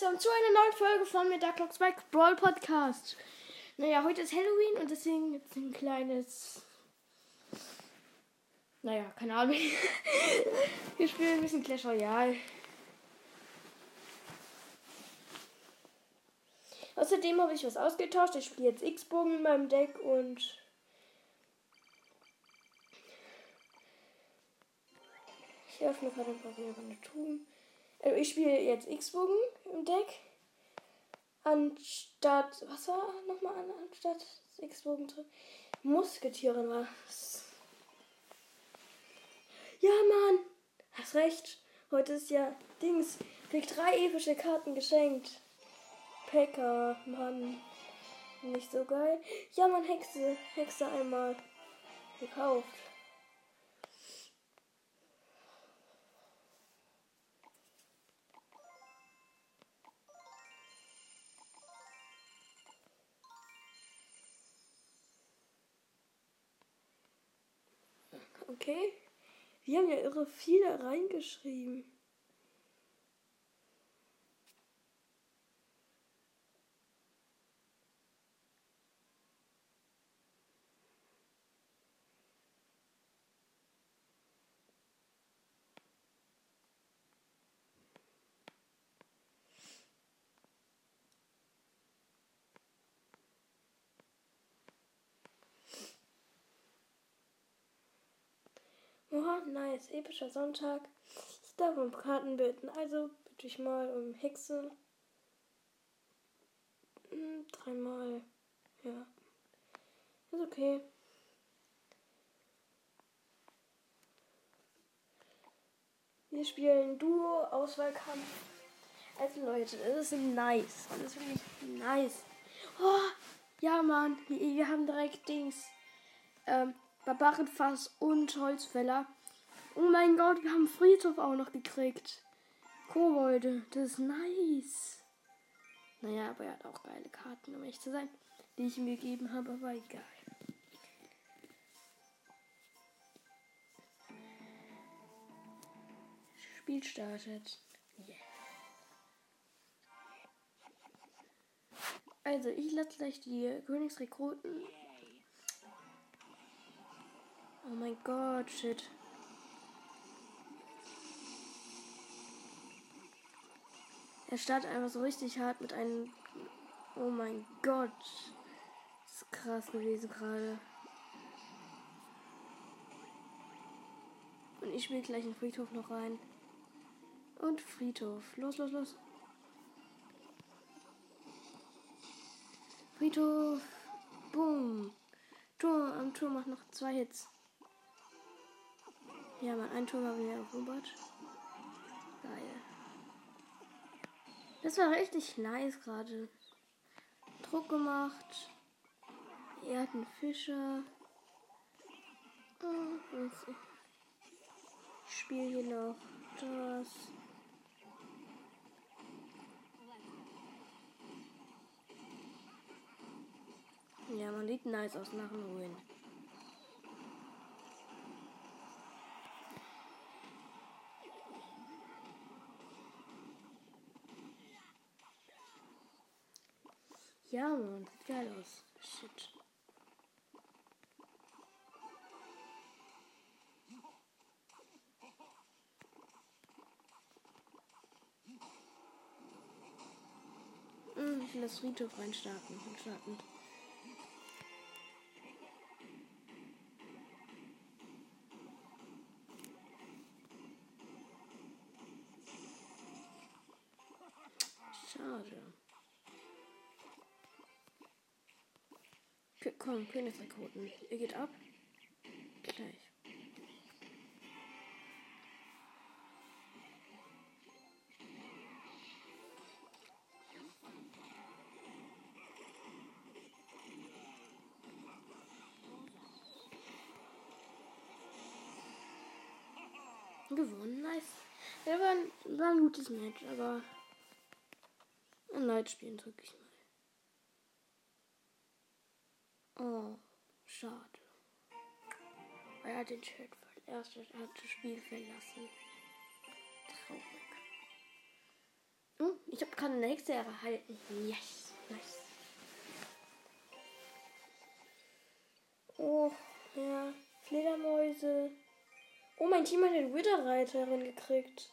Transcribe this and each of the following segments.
willkommen zu einer neuen Folge von mir, Dark Spike Brawl Podcast. Naja, heute ist Halloween und deswegen gibt es ein kleines. Naja, keine Ahnung. Wir spielen ein bisschen Clash Royale. Außerdem habe ich was ausgetauscht. Ich spiele jetzt X-Bogen in meinem Deck und. Ich öffne gerade ein paar meine Truhen. Also ich spiele jetzt X-Bogen im Deck. Anstatt. Was war nochmal an, anstatt X-Bogen drin? Musketiere war Ja, Mann! Hast recht. Heute ist ja Dings. Krieg drei epische Karten geschenkt. Packer, Mann. Nicht so geil. Ja, Mann, Hexe. Hexe einmal gekauft. Okay. Wir haben ja irre viele reingeschrieben. Oha, nice. Epischer Sonntag. Ich darf um Karten bitten. Also bitte ich mal um Hexe. Hm, dreimal. Ja. Ist okay. Wir spielen Duo, Auswahlkampf. Also Leute, das ist nice. Das ist wirklich nice. Oh, ja, Mann. Wir, haben direkt Dings. Ähm, Barbarenfass und Holzfäller. Oh mein Gott, wir haben Friedhof auch noch gekriegt. Kobolde, das ist nice. Naja, aber er hat auch geile Karten, um echt zu sein, die ich ihm gegeben habe, aber egal. Spiel startet. Yeah. Also, ich lasse gleich die Königsrekruten Oh mein Gott, shit. Er startet einfach so richtig hart mit einem. Oh mein Gott. Das ist krass gewesen gerade. Und ich spiele gleich den Friedhof noch rein. Und Friedhof. Los, los, los. Friedhof. Boom. Tor am Tor macht noch zwei Hits. Ja, mein ein Tor war wieder Robert. Geil. Das war richtig nice gerade. Druck gemacht. Er hat einen Fischer. Oh, ich spiele hier noch das. Ja, man sieht nice aus nach dem Ruin. Ja, Mann, sieht geil aus. Shit. Hm, ich will das Friedhof reinstarten. Starten. Komm, Königsrekruten. Ihr geht ab. Gleich. Gewonnen, nice. Ja, war ein, gutes Match, aber ein Night spielen drücke ich mal. Oh, schade. Er hat den Chat erst er hat das Spiel verlassen. Traurig. Hm, ich habe gerade eine Hexe erhalten. Yes, nice. Oh, ja. Fledermäuse. Oh, mein Team hat den Witterreiterin gekriegt.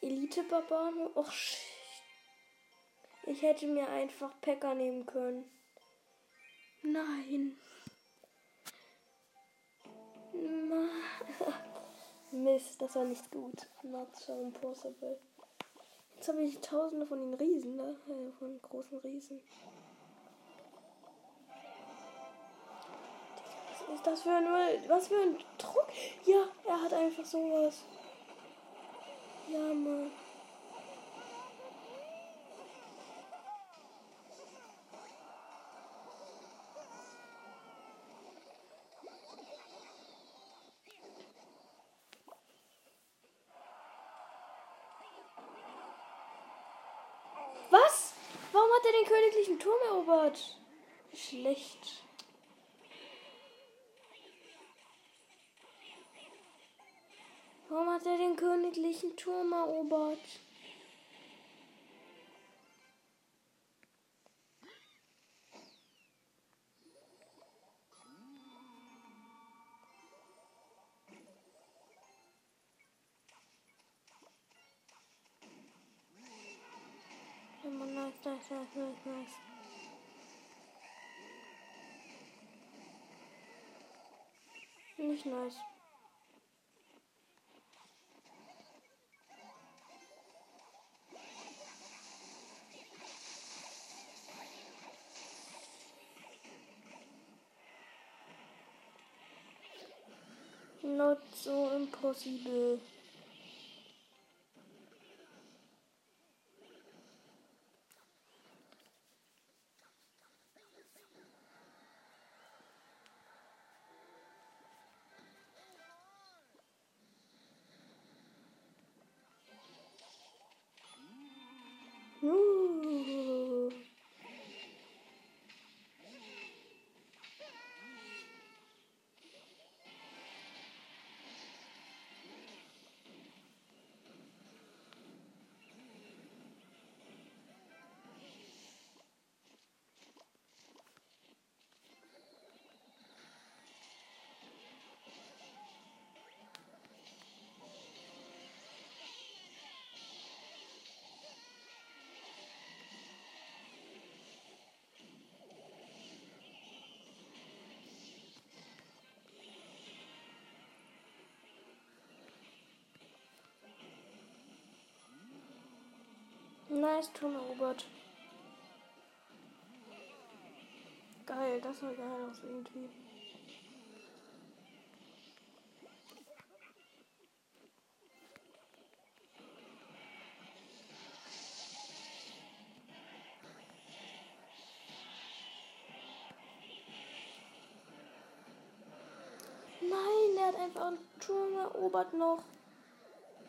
Elite Barbaro. Och, ich hätte mir einfach Packer nehmen können. Nein. Mist, das war nicht gut. Not so impossible. Jetzt habe ich tausende von den Riesen, ne? Äh, von großen Riesen. Was ist das für ein Was für ein Druck? Ja, er hat einfach sowas. Ja, Mann. Was? Warum hat er den königlichen Turm erobert? Schlecht. Warum hat er den königlichen Turm erobert? Nice, nice, nice, nice. Nicht nice. Not so impossible. Nice Turm erobert. Geil, das sah geil aus irgendwie. Nein, er hat einfach einen Turm erobert noch.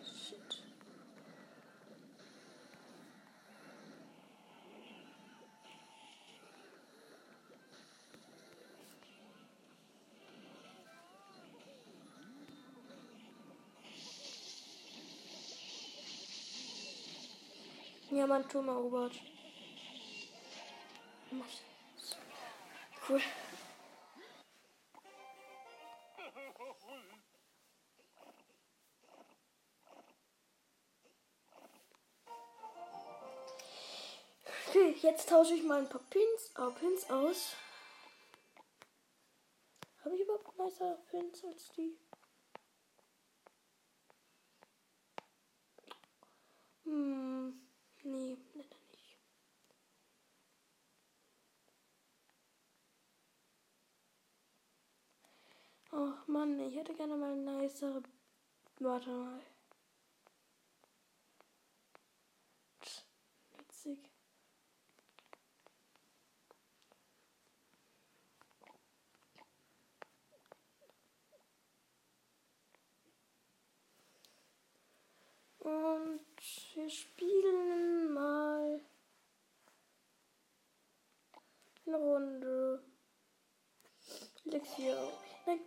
Shit. Ja, mein Turm erobert. Cool. Okay, jetzt tausche ich mal ein paar Pins, oh, Pins aus. Habe ich überhaupt nicer Pins als die? Hm, nee, leider nicht. Ach Mann, ich hätte gerne mal nicer. Warte mal. Witzig. Und wir spielen mal eine Runde. Elixier. Nein.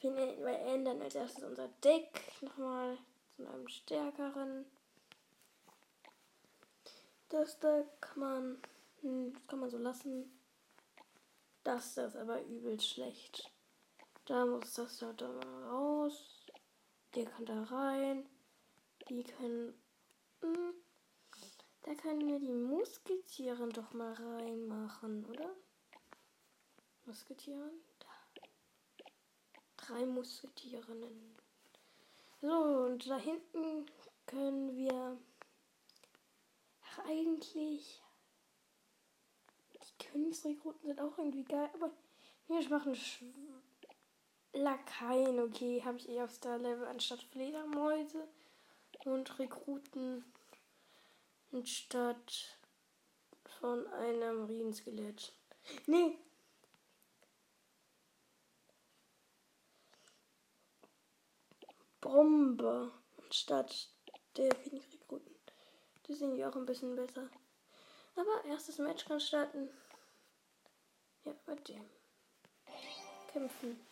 Wir, ne- wir ändern als erstes unser Deck nochmal zu einem stärkeren. Das da kann man, hm, das kann man so lassen. Das, das ist aber übel schlecht. Da muss das da, da mal raus. Der kann da rein. Die können. Hm, da können wir die Musketieren doch mal reinmachen, oder? Musketieren? Da. Drei Musketierinnen. So, und da hinten können wir. Ach, eigentlich. Die Königsrekruten sind auch irgendwie geil, aber hier ich mache Sch Lakaien, okay, habe ich eher auf Star Level anstatt Fledermäuse und Rekruten anstatt von einem Riesenskelett. Nee. Bombe anstatt der Königsrekruten. Die sind ja auch ein bisschen besser. Aber erstes Match kann starten. Ja, mit dem. Kämpfen.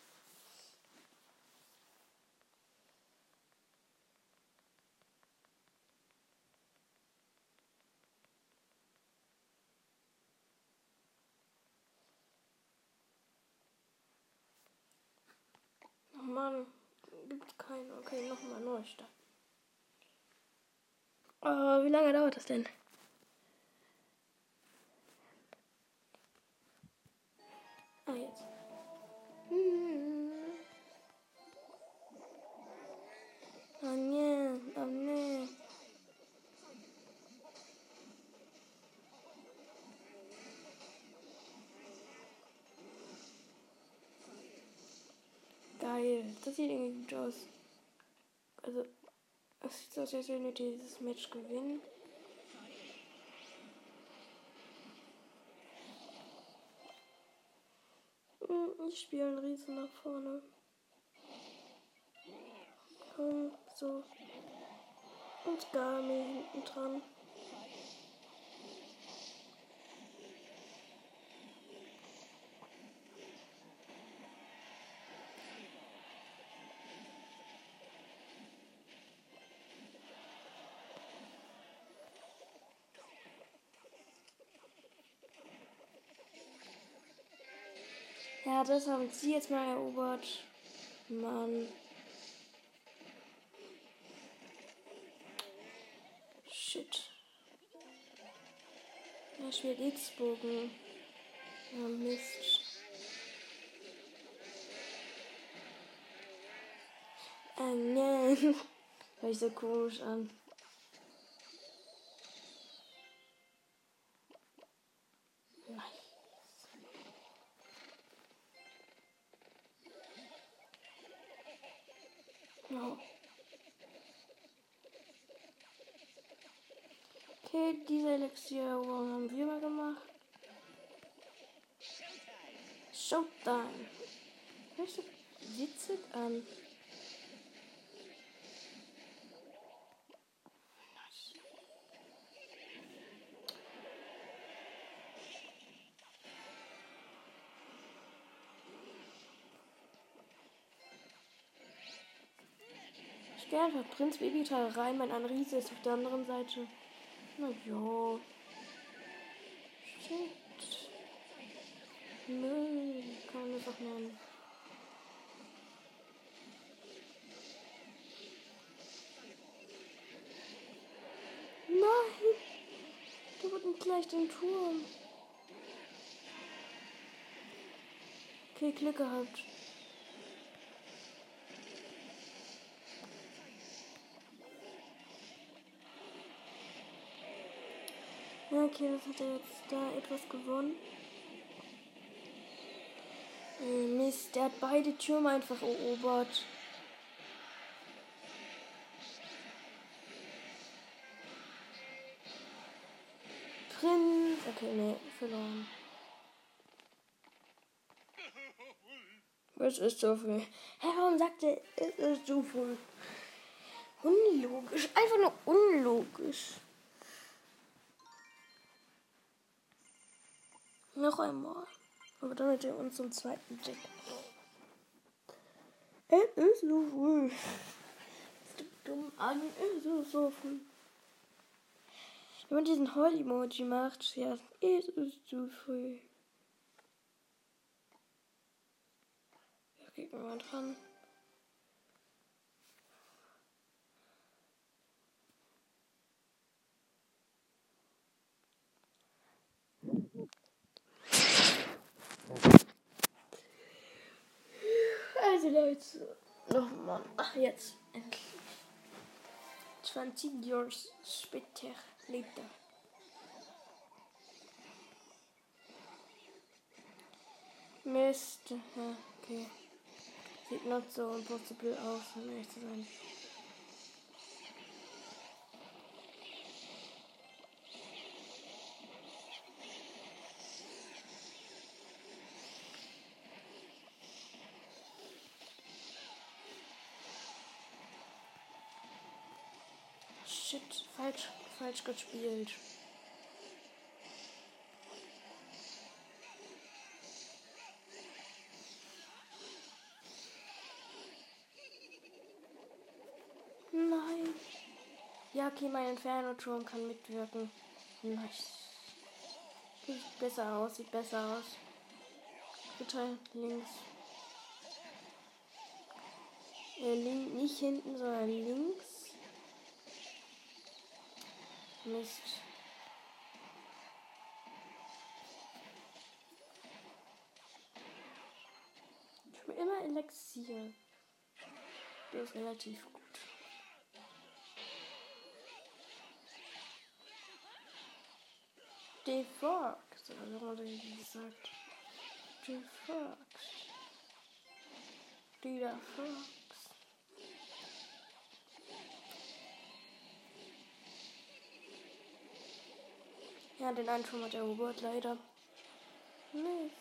Oh Mann, gibt keinen. Starten. Oh, wie lange dauert das denn? Ah, jetzt. Hm. Oh nee, oh nee. Geil. Das sieht irgendwie gut aus. Also, es sieht so aus, als wenn wir dieses Match gewinnen. Ich spiele einen Riesen nach vorne. Komm, so. Und Gami hinten dran. Das haben sie jetzt mal erobert. Mann. Shit. Er spielt X-Bogen. Ja, Mist. Ah, nein. Hört sich so komisch an. Gehe einfach Prinz Babyteil rein, mein Anriese ist auf der anderen Seite. Na jo. Shit. Müll, kann man das auch nennen. Nein! Da wurden gleich den Turm. Okay, Glück gehabt. Okay, das hat er jetzt da etwas gewonnen. Äh, Mist, der hat beide Türme einfach erobert. Prinz. Okay, nee, verloren. Es ist so viel. Hä, warum sagt er, es ist so viel? Unlogisch. Einfach nur unlogisch. Noch einmal. Aber damit wir uns zum zweiten Deck. Es ist so früh. Es dumm an. Es ist so früh. Wenn man diesen Heul-Emoji macht, ja, es ist zu früh. Ja, geht mal dran. Also Leute, nochmal. Ach, jetzt endlich. 20 Jahre später, later. Mist. Ja, okay. Sieht not so impossible aus, um ehrlich zu sein. Shit, falsch, gespielt. Nein. Ja, okay, mein Inferno-Turm kann mitwirken. Nice. Sieht besser aus, sieht besser aus. Bitte links. Äh, link, nicht hinten, sondern links. Mist. Ich will immer Elixier. Der ist relativ gut. Defox, oder so wurde gesagt. Defox. Dieser Ja, den einen Turm hat er erobert, leider. Mist.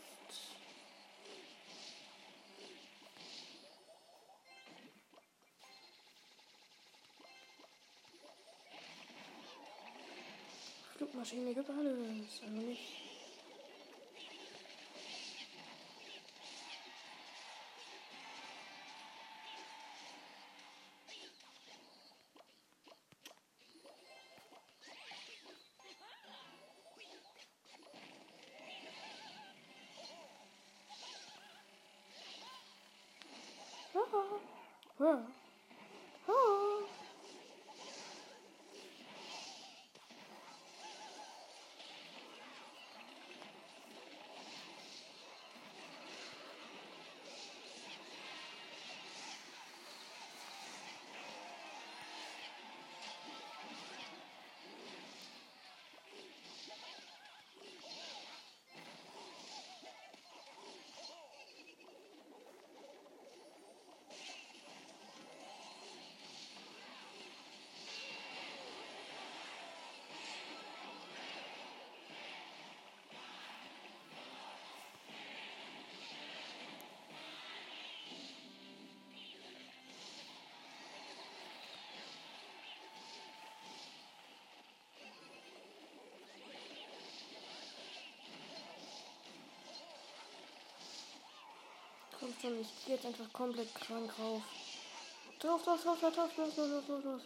Flugmaschine gibt alles, aber nicht. Whoa. Kommt schon, ich gehe jetzt einfach komplett krank rauf. Drauf, drauf, drauf, drauf, drauf, drauf, drauf, drauf, drauf.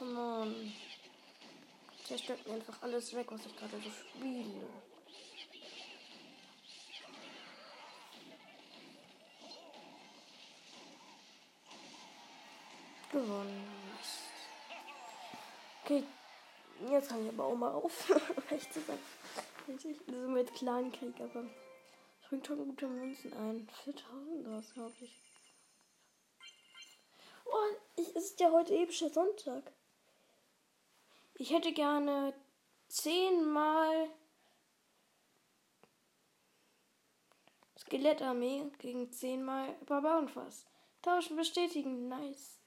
Come on. Zerstört mir einfach alles weg, was ich gerade so spiele. Gewonnen. Okay, jetzt kann ich aber auch mal auf. Echt zu sein. So mit Clankrieg, aber bringt schon gute Münzen ein. 4000 aus, glaube ich. Oh, ich, es ist ja heute epischer Sonntag. Ich hätte gerne zehnmal Skelettarmee gegen zehnmal Barbarenfass. Tauschen bestätigen, nice.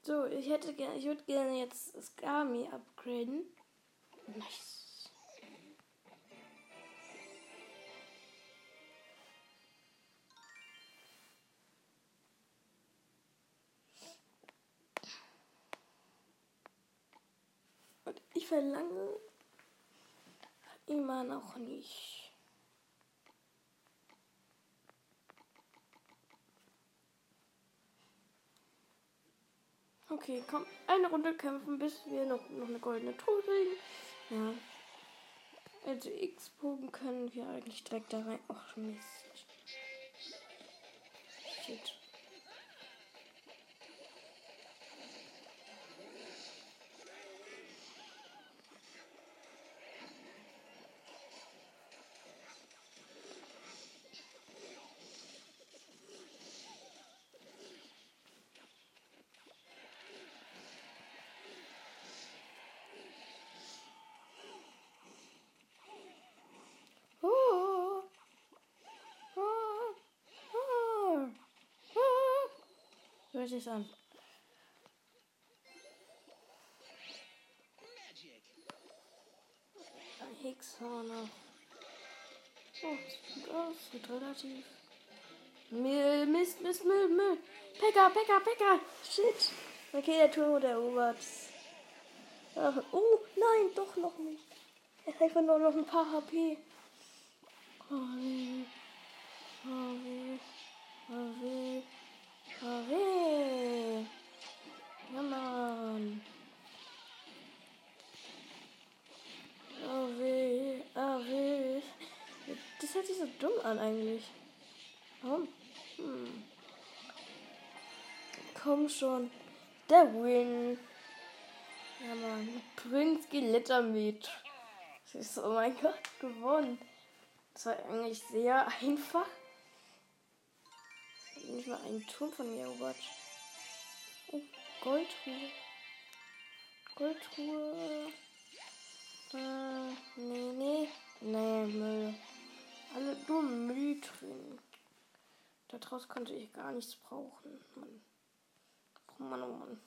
So, ich hätte gerne, ich würde gerne jetzt Skami upgraden. Nice. Ich verlange immer noch nicht. Okay, komm, eine Runde kämpfen, bis wir noch, noch eine goldene Truhe kriegen. Ja. Also X-Bogen können wir eigentlich direkt da rein. Ach, Mist. Shit. Oh. Oh. Oh. Oh. Hört sich's an. Ein Hexhorner. Oh, sieht gut aus. Sieht relativ. Müll, Mist, Mist, Müll, Müll. Pekka, Pekka, Pekka. Shit. Okay, der Turm wurde erobert. Oh, nein, doch noch nicht. Er hat einfach nur noch ein paar HP. Oh weh. Oh weh. Oh weh. Weh. Ja, Mann. Oh weh. Oh weh. Das hört sich so dumm an eigentlich. Warum? Hm. Komm schon. Der Win. Ja, Mann. Prinz Gelettermet. Oh mein Gott, gewonnen. Das war eigentlich sehr einfach. Nicht mal ein Turm von mir erobert. Oh, Goldruhe. Goldruhe. Äh, nee, nee. Nee, Müll. Alle nur Müll drin. Daraus konnte ich gar nichts brauchen. Mann. Oh Mann, oh Mann.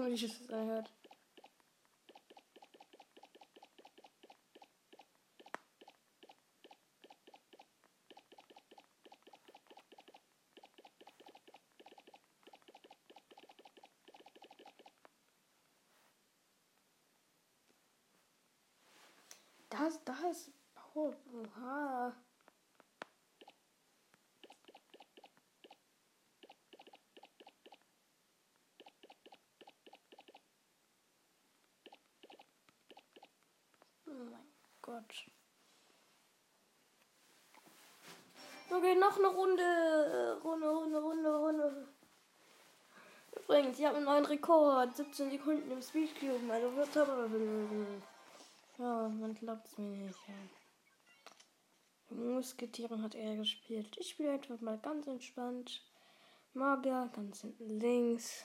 Guck mal, wie sich das anhört. Das, das. Oh, oha. Oh mein Gott. Okay, noch eine Runde. Runde, Runde, Runde, Runde. Übrigens, ich habe einen neuen Rekord. 17 Sekunden im Speedcube. Also wird aber. Ja, man glaubt es mir nicht. Ja. Musketieren hat er gespielt. Ich spiele einfach mal ganz entspannt. Magier, ganz hinten links.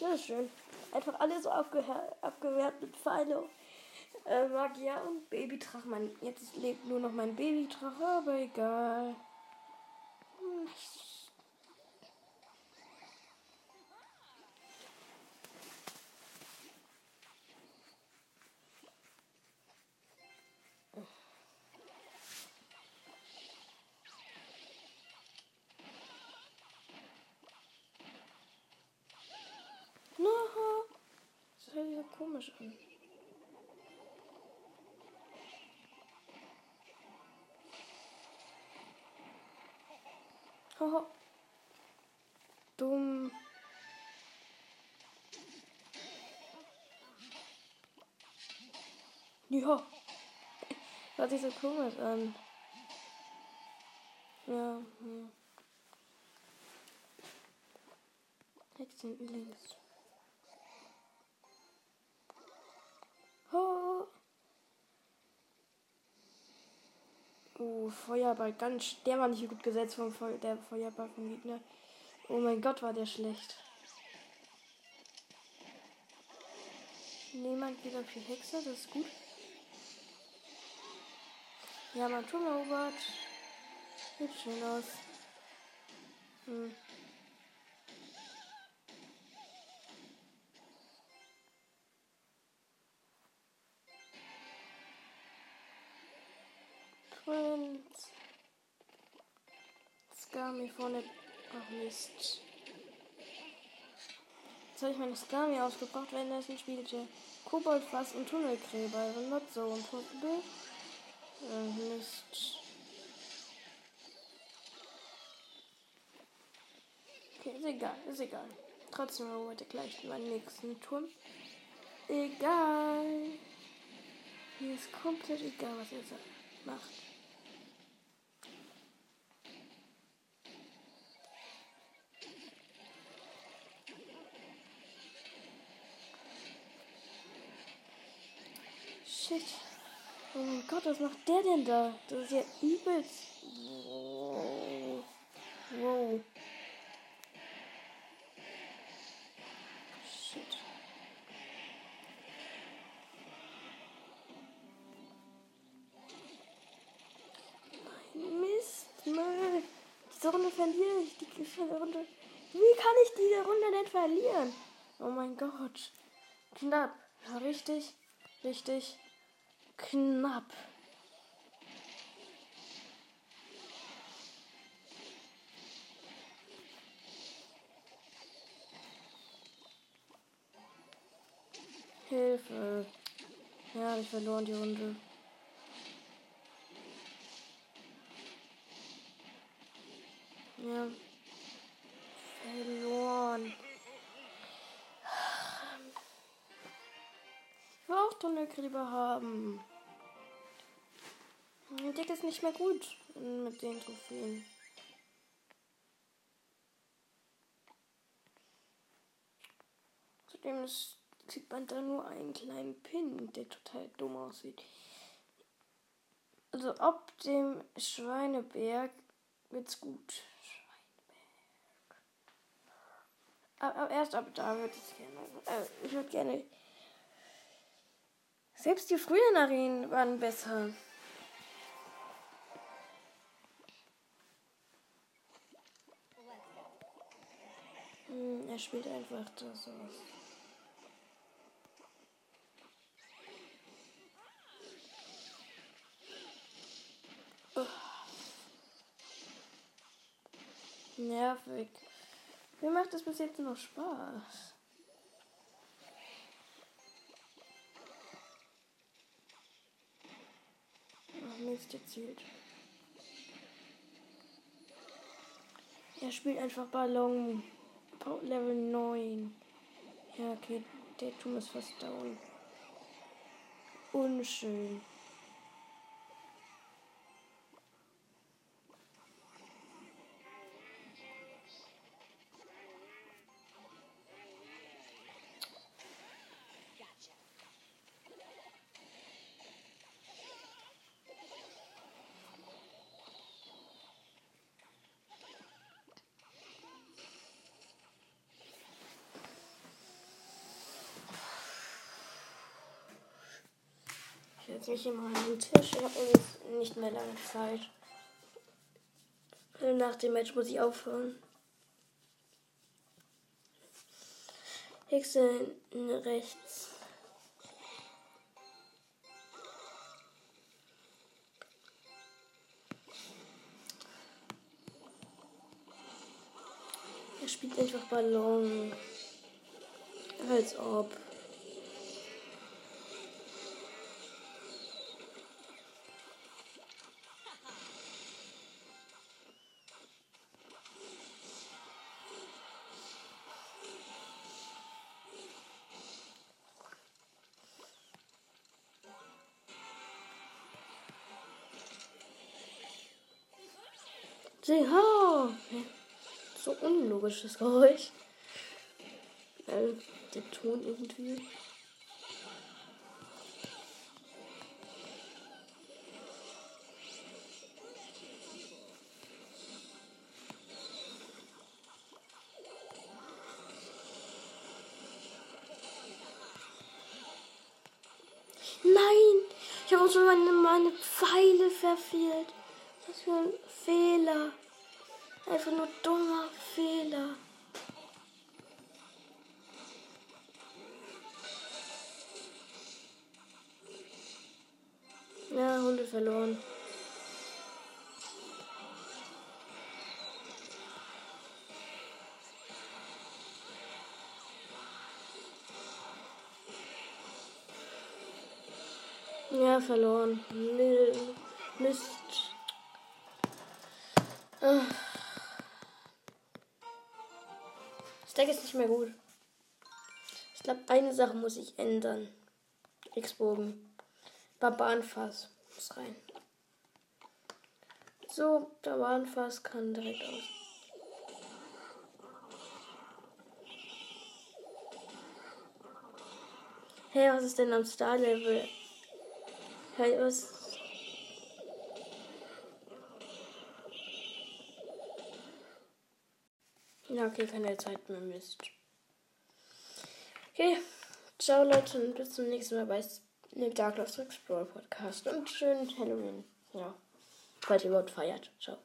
Das ist schön. Einfach alles so abgewehrt mit Pfeile. Äh, Magier und Babydrache. Mein, jetzt lebt nur noch mein Babydrache, aber egal. Komisch an. Haha. Dumm. Ja. Hört sich so komisch an. Ja. Rechts hinten links. Oh. Oh, Feuerball, ganz. Der war nicht gut gesetzt vom Feu der Feuerball vom Gegner. Oh mein Gott, war der schlecht. Niemand geht auf die Hexe, das ist gut. Ja, man Turm erobert. Sieht schön aus. Hm. Prinz. Skami vorne. Ach Mist. Jetzt habe ich meine Skami ausgebracht, wenn das ein spielte. Koboldfass und Tunnelgräber. Also not so impossible. Äh, Mist. Okay, ist egal, ist egal. Trotzdem heute gleich meinen nächsten Turm. Egal. Mir ist komplett egal, was er macht. Shit. Oh mein Gott, was macht der denn da? Das ist ja übelst. Wow. wow. Shit. Nein, Mist, Mann. Diese Runde verliere ich. Die Runde. Wie kann ich diese Runde denn verlieren? Oh mein Gott. Knapp. Richtig. Richtig knapp. Hilfe. Ja, hab ich verloren die Runde. Ja. Verloren. Ich will auch Tunnelgräber haben. Der Deck ist nicht mehr gut mit den Trophäen. Zudem ist, sieht man da nur einen kleinen Pin, der total dumm aussieht. Also ob dem Schweineberg wird's gut. Schweineberg. Aber, aber erst ab da würde ich gerne. Äh, ich würde gerne selbst die frühen Arenen waren besser. Hm, er spielt einfach das aus. Nervig. Mir macht das bis jetzt noch Spaß. Mist erzielt. Er spielt einfach Ballon. Level 9. Ja, okay. Der Turm ist fast down. Unschön. Setze mich immer an den Tisch. Ich habe jetzt nicht mehr lange Zeit. Nach dem Match muss ich aufhören. Hexe rechts. Er spielt einfach Ballon. Als ob. CH. So unlogisches Geräusch. Äh, der Ton irgendwie. Nein! Ich habe uns meine, meine Pfeile verfehlt. Ein Fehler. Einfach nur dummer Fehler. Ja, Hunde verloren. Ja, verloren. Mist. Das Deck ist nicht mehr gut. Ich glaube, eine Sache muss ich ändern. X-Bogen. Barbarenfass muss rein. So, Barbarenfass kann direkt aus. Hey, was ist denn am Star-Level? Hey, was? Okay, keine Zeit mehr, Mist. Okay, ciao Leute und bis zum nächsten Mal bei Dark Lost Explorer Podcast und schönen Halloween. Ja, falls ihr überhaupt feiert. Ciao.